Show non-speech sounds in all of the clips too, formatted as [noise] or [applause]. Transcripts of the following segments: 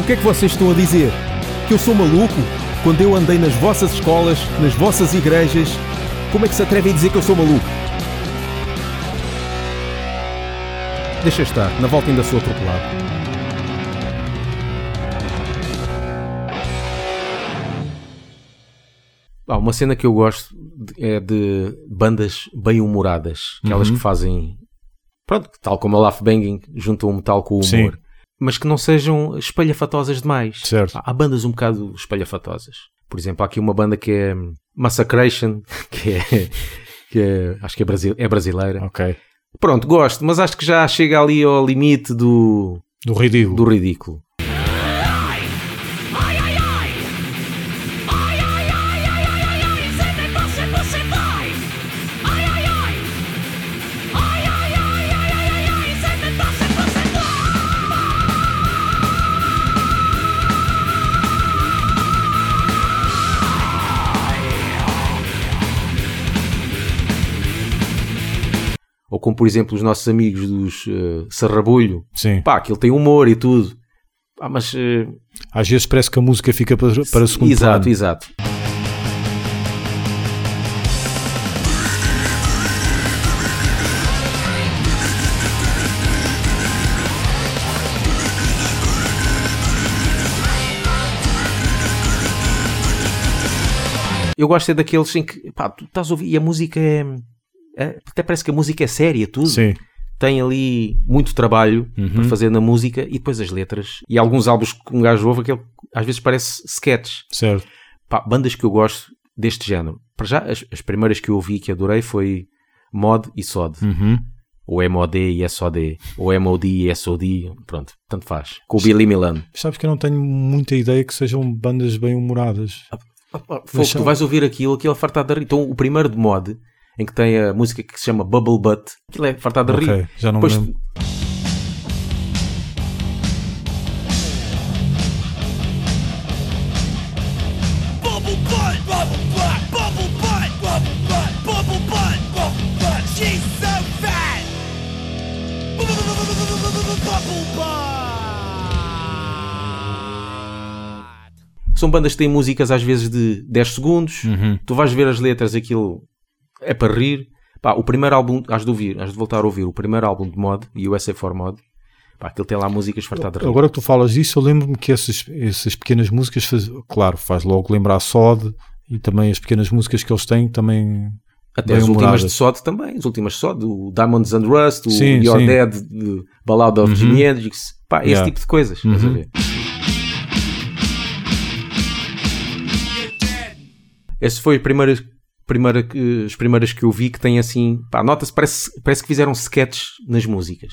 O que é que vocês estão a dizer? Que eu sou maluco? Quando eu andei nas vossas escolas, nas vossas igrejas, como é que se atrevem a dizer que eu sou maluco? Deixa estar, na volta ainda sou atropelado. Ah, uma cena que eu gosto é de bandas bem-humoradas, aquelas Uhum. que fazem, pronto, tal como a Laugh Banging, juntam o metal com o Sim. Mas que não sejam espalhafatosas demais. Certo. Há- Há bandas um bocado espalhafatosas. Por exemplo, há aqui uma banda que é Massacration, [laughs] que é, que é acho que é, brasi- é brasileira. Ok. Pronto, gosto, mas acho que já chega ali ao limite do, Do ridículo. do ridículo. Como, por exemplo, os nossos amigos dos eh, Sarrabulho. Sim. Pá, aquilo tem humor e tudo. Pá, mas... eh, Às vezes parece que a música fica para, para segundo exato, plano. exato. Eu gosto é daqueles em que pá, tu estás a ouvir e a música é- Até parece que a música é séria, tudo. Sim. Tem ali muito trabalho Uhum. para fazer na música e depois as letras. E alguns álbuns que um gajo ouve, aquele, às vezes parece sketch. Certo. Pá, bandas que eu gosto deste género. Para já, as, as primeiras que eu ouvi que adorei foi Mod e Sod. Uhum. Ou MOD e SOD. Ou MOD e SOD. Pronto, tanto faz. Com o Billy Milan. Sabes que eu não tenho muita ideia que sejam bandas bem humoradas. Fogo, são- tu vais ouvir aquilo, aquilo é fartado de. Então, o primeiro de Mod, em que tem a música que se chama Bubble Butt, aquilo é fartado de rir. Ok, já não Depois, me lembro. São bandas que têm músicas às vezes de 10 segundos. Uhum. Tu vais ver as letras, aquilo é para rir. Pá, o primeiro álbum, has de ouvir, has de voltar a ouvir o primeiro álbum de Mod, USA for Mod. Pá, aquilo tem lá músicas fartadas de rir. Agora que tu falas disso, eu lembro-me que essas, essas pequenas músicas, faz, claro, faz logo lembrar Sod e também as pequenas músicas que eles têm também. Até as últimas de Sod também, as últimas de Sod, o Diamonds and Rust, o Sim, You're sim. Dead, de Ballad of Uhum. Jimi Hendrix. Pá, esse Yeah. tipo de coisas. estás a Uhum. ver? Esse foi a primeira, primeira, que- as primeiras que eu vi que tem assim, pá, nota-se, parece, parece que fizeram sketches nas músicas.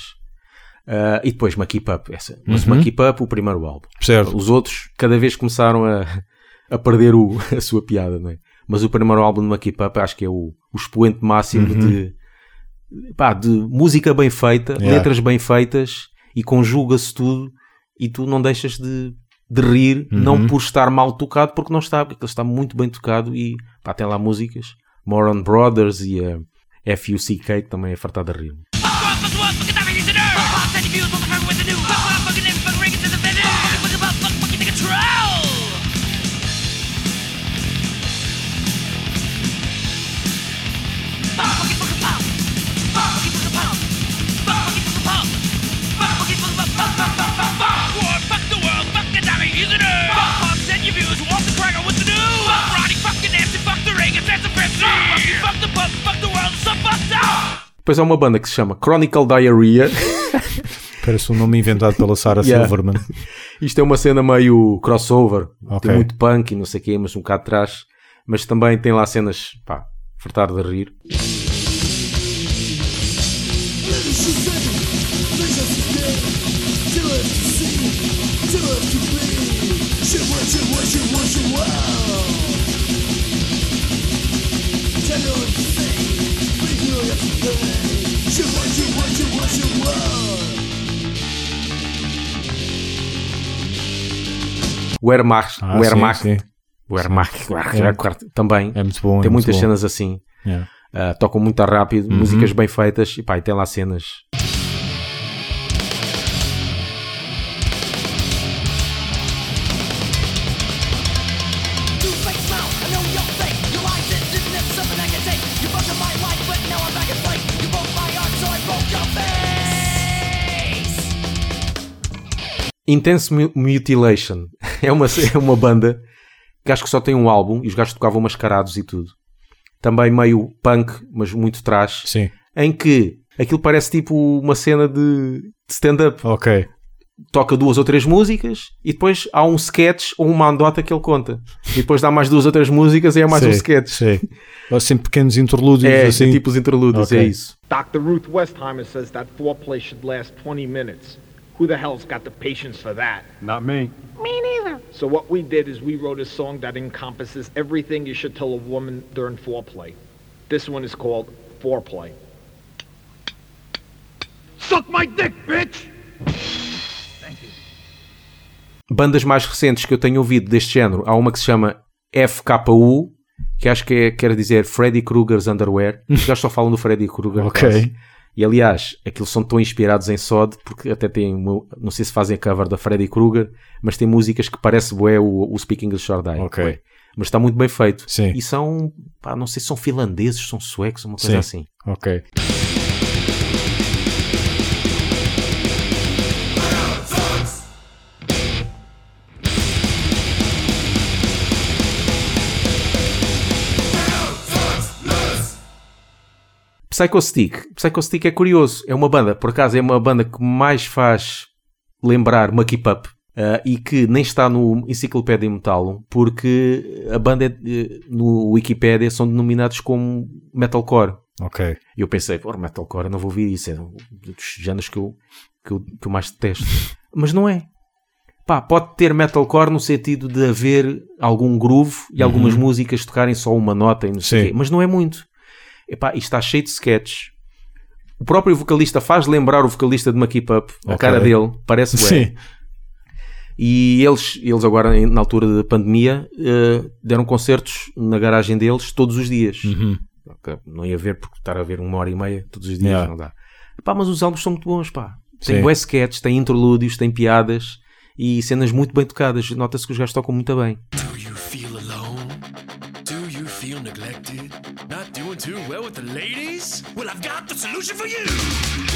Ah, e depois uma Keep Up, essa. Uhum. uma Keep Up, o primeiro álbum. Certo. Os outros, cada vez começaram a, a perder o- [laughs] a sua piada, não é? Mas o primeiro álbum de uma Keep Up acho que é o, o expoente máximo Uhum. de, pá, de música bem feita, Yeah. letras bem feitas e conjuga-se tudo e tu não deixas de, de rir, Uhum. não por estar mal tocado, porque não está, porque ele está muito bem tocado e pá, tem lá músicas, Moron Brothers e a FUCK que também é fartada a rir. Depois há uma banda que se chama Chronicle Diarrhea. [laughs] Parece um nome inventado pela Sarah Yeah. Silverman. Isto é uma cena meio crossover. Ok. Tem muito punk e não sei o quê, mas um bocado atrás. Mas também tem lá cenas, pá, fartar de rir. O Wehrmacht, Ah, o sim, Wehrmacht, sim. o Wehrmacht, É. também. É muito bom. é tem muito muitas bom. cenas assim. Yeah. Uh, tocam muito rápido, Uhum. músicas bem feitas e pá, e tem lá cenas. Intense Mu- Mutilation. [laughs] É uma, é uma banda que acho que só tem um álbum e os gajos tocavam mascarados e tudo. Também meio punk, mas muito trash. Sim. Em que aquilo parece tipo uma cena de, stand-up. Ok. Toca duas ou três músicas e depois há um sketch ou uma andota que ele conta. E depois dá mais duas ou três músicas e é mais um Sei, sketch. sei. Assim, pequenos interlúdios, É, assim. tipo os interlúdios, Ok. é isso. Dr. Ruth Westheimer says that foreplay should last 20 minutes. Who the hell's got the patience for that? Not me. So what we did is we wrote a song that encompasses everything you should tell a woman during foreplay. This one is called Foreplay. Suck my dick, bitch! bandas mais recentes que eu tenho ouvido deste género, há uma que se chama FKU, que acho que é, quer dizer Freddy Krueger's Underwear. Os gajos só falam do Freddy Krueger. Ok. quase. E aliás, aqueles são tão inspirados em Sod, porque até tem, uma- não sei se fazem cover da Freddy Krueger, mas tem músicas que parece bué o, o Speaking the Short Die. Ok. bué. Mas está muito bem feito. Sim. E são, pá, não sei se são finlandeses, são suecos, uma coisa Sim. assim. Ok. Psycho Stick. Psycho Stick é curioso. É uma banda, por acaso, é uma banda que mais faz lembrar uma Keep Up. ah, e que nem está no Enciclopédia Metal, porque a banda é, eh, no Wikipedia são denominados como metalcore. Ok. E eu pensei, pô, metalcore, eu não vou ouvir isso, é um dos géneros que eu, que eu, que eu mais detesto. [laughs] Mas não é. Pá, pode ter metalcore no sentido de haver algum groove e algumas músicas tocarem só uma nota e não sei o quê, mas não é muito. Epá, isto está cheio de sketches. O próprio vocalista faz lembrar o vocalista de uma Keep Up, a Ok. cara dele, parece bué. Sim. E eles, eles agora, na altura da pandemia, eh, deram concertos na garagem deles todos os dias. Uhum. Ok, Não ia ver porque estar a ver uma hora e meia todos os dias Yeah. não dá. Pá, mas os álbuns são muito bons, pá. Tem bué sketches, tem interlúdios, tem piadas e cenas muito bem tocadas. Nota-se que os gajos tocam muito bem. Do you feel Too well with the ladies? Well, I've got the solution for you.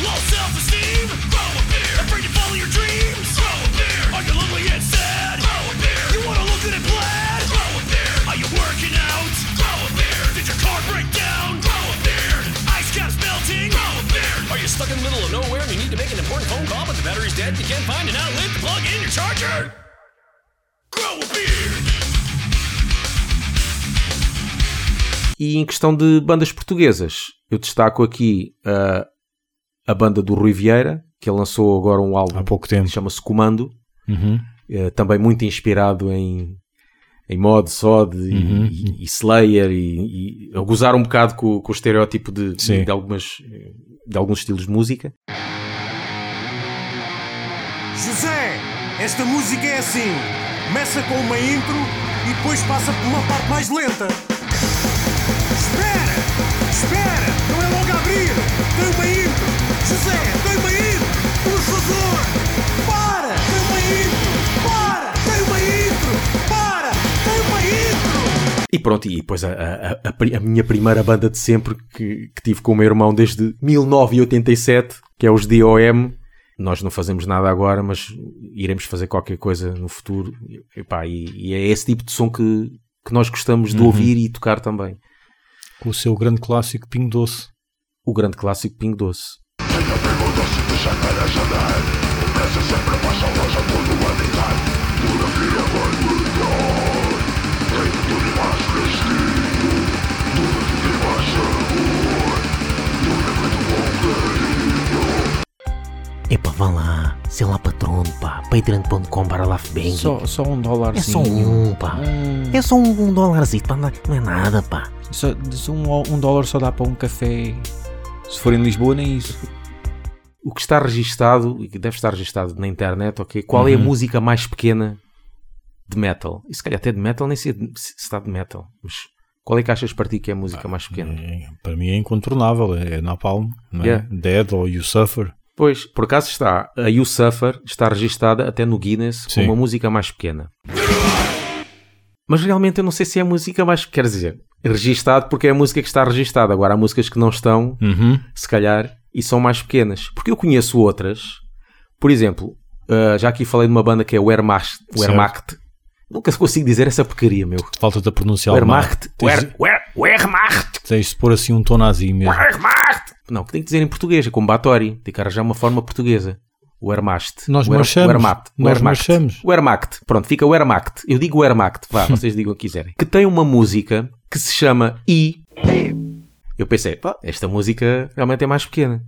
Low self-esteem? Grow a beard. Afraid to follow your dreams? Grow a beard. Are you lonely and sad? Grow a beard. You wanna look good and plaid? Grow a beard. Are you working out? Grow a beard. Did your car break down? Grow a beard. Ice caps melting? Grow a beard. Are you stuck in the middle of nowhere and you need to make an important phone call but the battery's dead you can't find an outlet to plug in your charger? E em questão de bandas portuguesas, eu destaco aqui ah, a banda do Rui Vieira, que ele lançou agora um álbum Há pouco tempo. que chama-se Comando, Uhum. eh, também muito inspirado em, em mod, sod e, Uhum. e- e Slayer e, e a gozar um bocado com, com o estereótipo de, Sim. de, algumas, de alguns estilos de música. José, esta música é assim. Começa com uma intro e depois passa por uma parte mais lenta. Pronto, e depois a, a- a- a minha primeira banda de sempre que, que tive com o meu irmão desde 1987, que é os DOM. Nós não fazemos nada agora, mas iremos fazer qualquer coisa no futuro. E, epá, e- e é esse tipo de som que, que nós gostamos de ouvir e tocar também. Com o seu grande clássico Pingo Doce. O grande clássico Pingo Doce. Epá, vá lá, sei lá patrono, pá, patreon.com para lafbang. Só, só um dólar. É só um, pá. É só um, um dólarzinho, pá, não é- não é nada, pá. Só, só um, um dólar só dá para um café. Se for em Lisboa, nem isso. O que está registado, e que deve estar registado na internet, ok? Qual é a música mais pequena de metal? E se calhar até de metal, nem sei se está de metal. Mas qual é que achas para ti que é a música mais pequena? É, para mim é incontornável. É Napalm, não é? Yeah. Dead ou You Suffer. Pois, por acaso está, a You Suffer está registada até no Guinness Sim. como a música mais pequena. Mas realmente eu não sei se é a música mais. Quer dizer, registado porque é a música que está registada. Agora há músicas que não estão, Uhum. se calhar, e são mais pequenas. Porque eu conheço outras. Por exemplo, Uh, já aqui falei de uma banda que é o Wehrmacht. Wehrmacht. Nunca consigo dizer essa porcaria, meu. Falta-te a pronunciar. Wehrmacht. Tens, Wer- Wer- Wehrmacht. tens de pôr assim um tom nazi mesmo. Wehrmacht. Não, que tem que dizer em português, é como Batori. Tem que arranjar uma forma portuguesa. Wehrmacht. Nós Wer- marchamos. Wehrmacht. Nós Wehrmacht. marchamos. Wehrmacht. Pronto, fica Wehrmacht. Eu digo Wehrmacht. Vá, [laughs] vocês digam o que quiserem. Que tem uma música que se chama I. Eu pensei, pá, esta música realmente é mais pequena.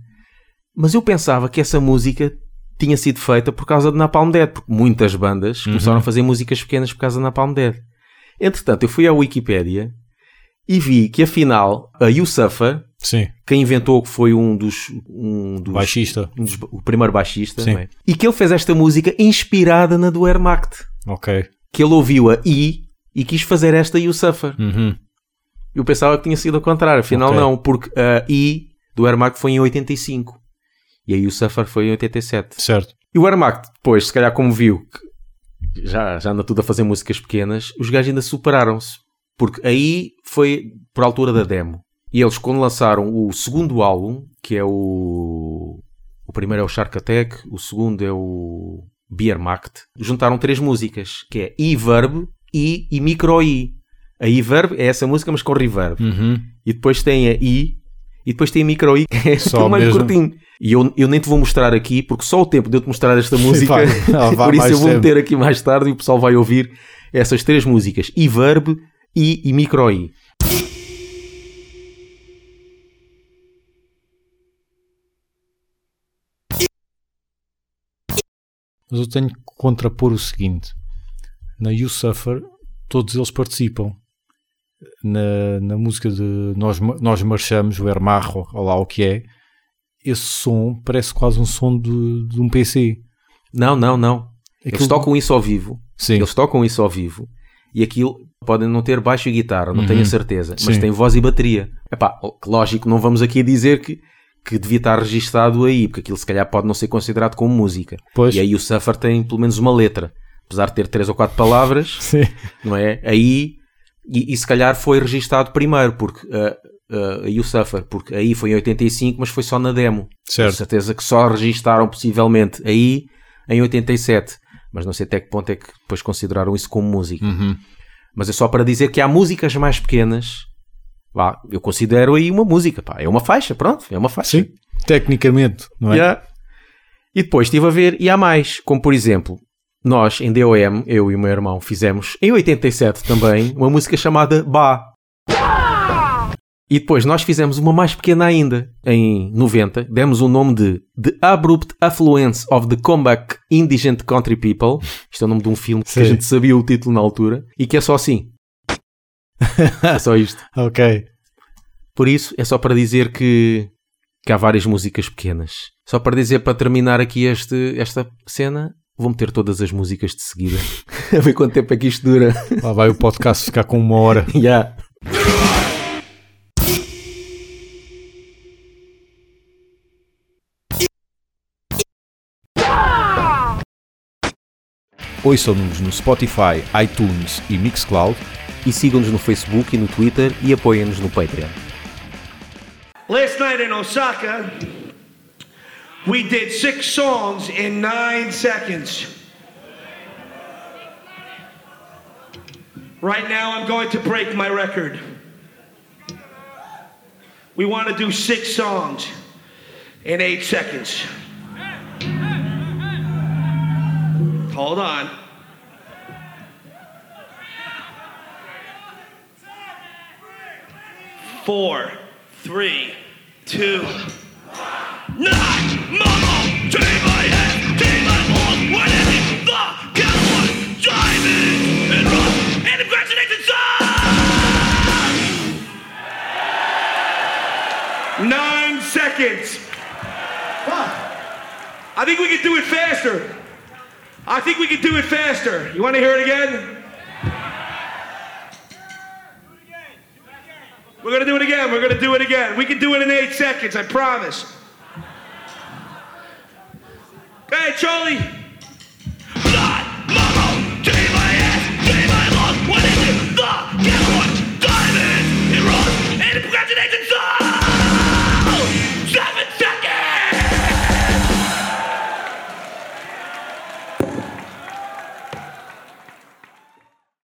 Mas eu pensava que essa música tinha sido feita por causa de Napalm Dead, porque muitas bandas começaram a fazer músicas pequenas por causa de Napalm Dead. Entretanto, eu fui à Wikipédia e vi que afinal a You Suffer, Sim, quem inventou foi um dos, um dos baixista. um dos- o primeiro baixista, é? e que ele fez esta música inspirada na do Wehrmacht, Ok. que ele ouviu a I e quis fazer esta You Suffer. Uhum. Eu pensava que tinha sido ao contrário, afinal Ok. não, porque a I do Wehrmacht foi em 85 e a You Suffer foi em 87. Certo. E o Wehrmacht, depois, se calhar como viu que já, já anda tudo a fazer músicas pequenas, os gajos ainda superaram-se. Porque aí foi por altura da demo. E eles, quando lançaram o segundo álbum, que é o. O primeiro é o Shark Attack, o segundo é o Biermacht, juntaram três músicas, que é I-Verb, I e Micro-I. A I-Verb é essa música, mas com reverb. Uhum. E depois tem a I, e depois tem a Micro-I, que é Só [laughs] mais mesmo. curtinho. E eu, eu nem te vou mostrar aqui, porque só o tempo de eu te mostrar esta música, [laughs] vai por isso eu vou tempo. meter aqui mais tarde e o pessoal vai ouvir essas três músicas: I verb, I e micro I. Mas eu tenho que contrapor o seguinte: na You Suffer, todos eles participam. Na, na música de Nós, Nós Marchamos, o Wehrmacht, ou lá o que é, esse som parece quase um som de, de um PC. Não, não, não. Eles Aquilo- tocam isso ao vivo. Sim, Eles tocam isso ao vivo. E aquilo podem não ter baixo e guitarra, não tenho a certeza. Mas Uhum. Sim. tem voz e bateria. Epá, lógico, não vamos aqui dizer que, que devia estar registado aí, porque aquilo se calhar pode não ser considerado como música. Pois. E aí o Suffer tem pelo menos uma letra. Apesar de ter três ou quatro palavras, [laughs] sim. não é? Aí, e, e se calhar foi registado primeiro, porque uh, uh, aí o Suffer, porque aí foi em 85, mas foi só na demo. Certo. Com certeza que só registaram possivelmente aí em 87. Mas não sei até que ponto é que depois consideraram isso como música. Uhum. Mas é só para dizer que há músicas mais pequenas. Vá, eu considero aí uma música, pá. É uma faixa, pronto, é uma faixa. Sim, tecnicamente, não é? Yeah. E depois estive a ver, e há mais, como por exemplo, nós em DOM, eu e o meu irmão, fizemos em 87 também uma música chamada Ba. E depois nós fizemos uma mais pequena ainda, em 90, demos o nome de The Abrupt Affluence of the Comeback Indigent Country People. Isto é o nome de um filme que a Sim. gente sabia o título na altura, e que é só assim. [laughs] é só isto. Ok. Por isso, é só para dizer que, que há várias músicas pequenas. Só para dizer, para terminar aqui este, esta cena, vou meter todas as músicas de seguida. [laughs] a ver quanto tempo é que isto dura. Lá vai o podcast ficar com uma hora. [laughs] Já. Ouçam-nos no Spotify, iTunes e Mixcloud. E sigam-nos no Facebook e no Twitter e apoiem-nos no Patreon. Last night in Osaka, we did six songs in nine seconds. Right now, I'm going to break my record. We want to do six songs in eight seconds. Hold on. Four, three, two, seconds. I think we can do it faster. I think we can do it faster. You want to hear it again? We're going to do it again. We're going to do it again. We can do it in eight seconds, I promise. Hey, Charlie.